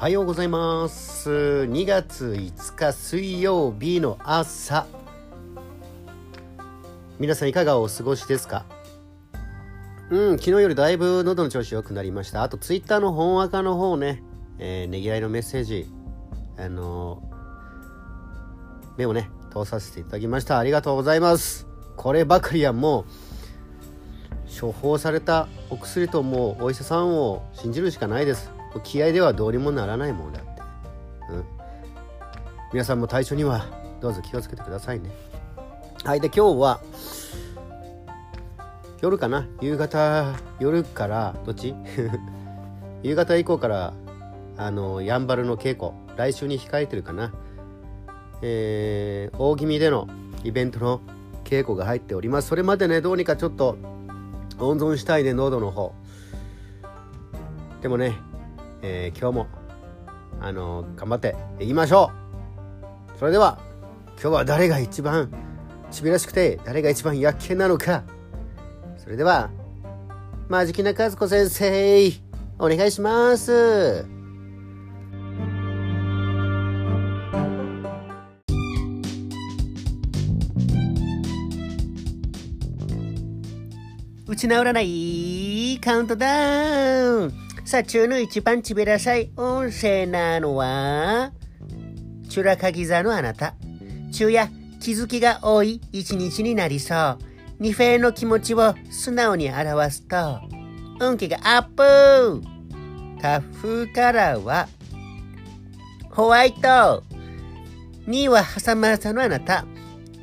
おはようございます。2月5日水曜日の朝。皆さんいかがお過ごしですか？うん昨日よりだいぶ喉の調子良くなりました。あとツイッターの本赤の方ね、えー、ねぎらいのメッセージあのー、目をね通させていただきました。ありがとうございます。こればかりはもう処方されたお薬ともうお医者さんを信じるしかないです。気合ではどうにもならないもんだって、うん、皆さんも体調にはどうぞ気をつけてくださいね。はいで今日は夜かな？夕方夜からどっち？夕方以降からあのやんばるの稽古来週に控えてるかな？えー、大気味でのイベントの稽古が入っております。それまでねどうにかちょっと温存したいね喉の方。でもねえー、今日もあの、頑張っていきましょう。それでは今日は誰が一番ちびらしくて誰が一番やっけなのか。それではマジキナ和子先生お願いします。打ち直らないカウントダウン。さあ、中の一番ちべらさい音声なのは、チュラカギ座のあなた。昼夜、気づきが多い一日になりそう。二フェの気持ちを素直に表すと、運気がアップタフカラーは、ホワイト。2位は挟まさのあなた。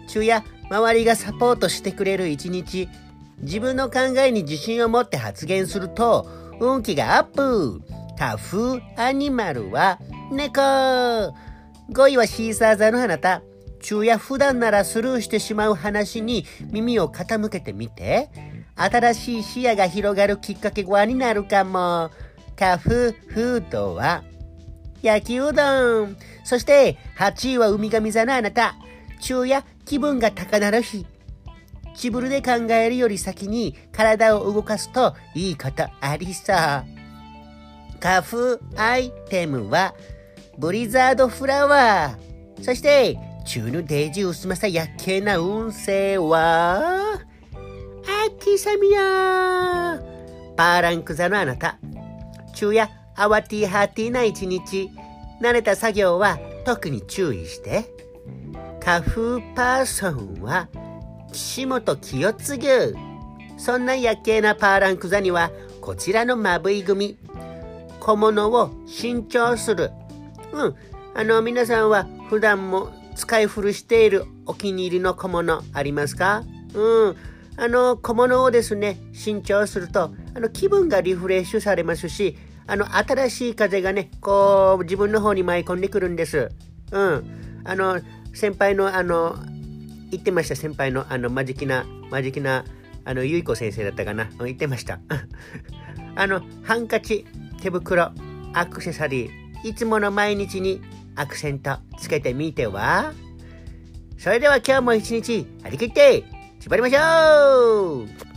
昼夜、周りがサポートしてくれる一日。自分の考えに自信を持って発言すると、運気がアップタフアニマルは猫 !5 位はシーサー座のあなた。昼夜普段ならスルーしてしまう話に耳を傾けてみて。新しい視野が広がるきっかけはになるかも。タフフードは焼きうどん。そして8位は海神座のあなた。昼夜気分が高鳴る日。チブルで考えるより先に体を動かすといいことありそう。花粉アイテムはブリザードフラワー。そして、中のデージ薄まさやっけな運勢は、秋サミヤパーランク座のあなた。昼夜慌てはてな一日。慣れた作業は特に注意して。花粉パーソンは岸本清次そんな夜景なパーランク座にはこちらのまぶい組。小物を新調する。うん。あの皆さんは普段も使い古しているお気に入りの小物ありますか？うん。あの小物をですね新調するとあの気分がリフレッシュされますしあの新しい風がねこう自分の方に舞い込んでくるんです。うん。あの先輩のあの言ってました、先輩の、あの、マジきな、マジきな、あの、ゆいこ先生だったかな。言ってました。あの、ハンカチ、手袋、アクセサリー、いつもの毎日にアクセントつけてみては？それでは今日も一日張り切って、縛りましょう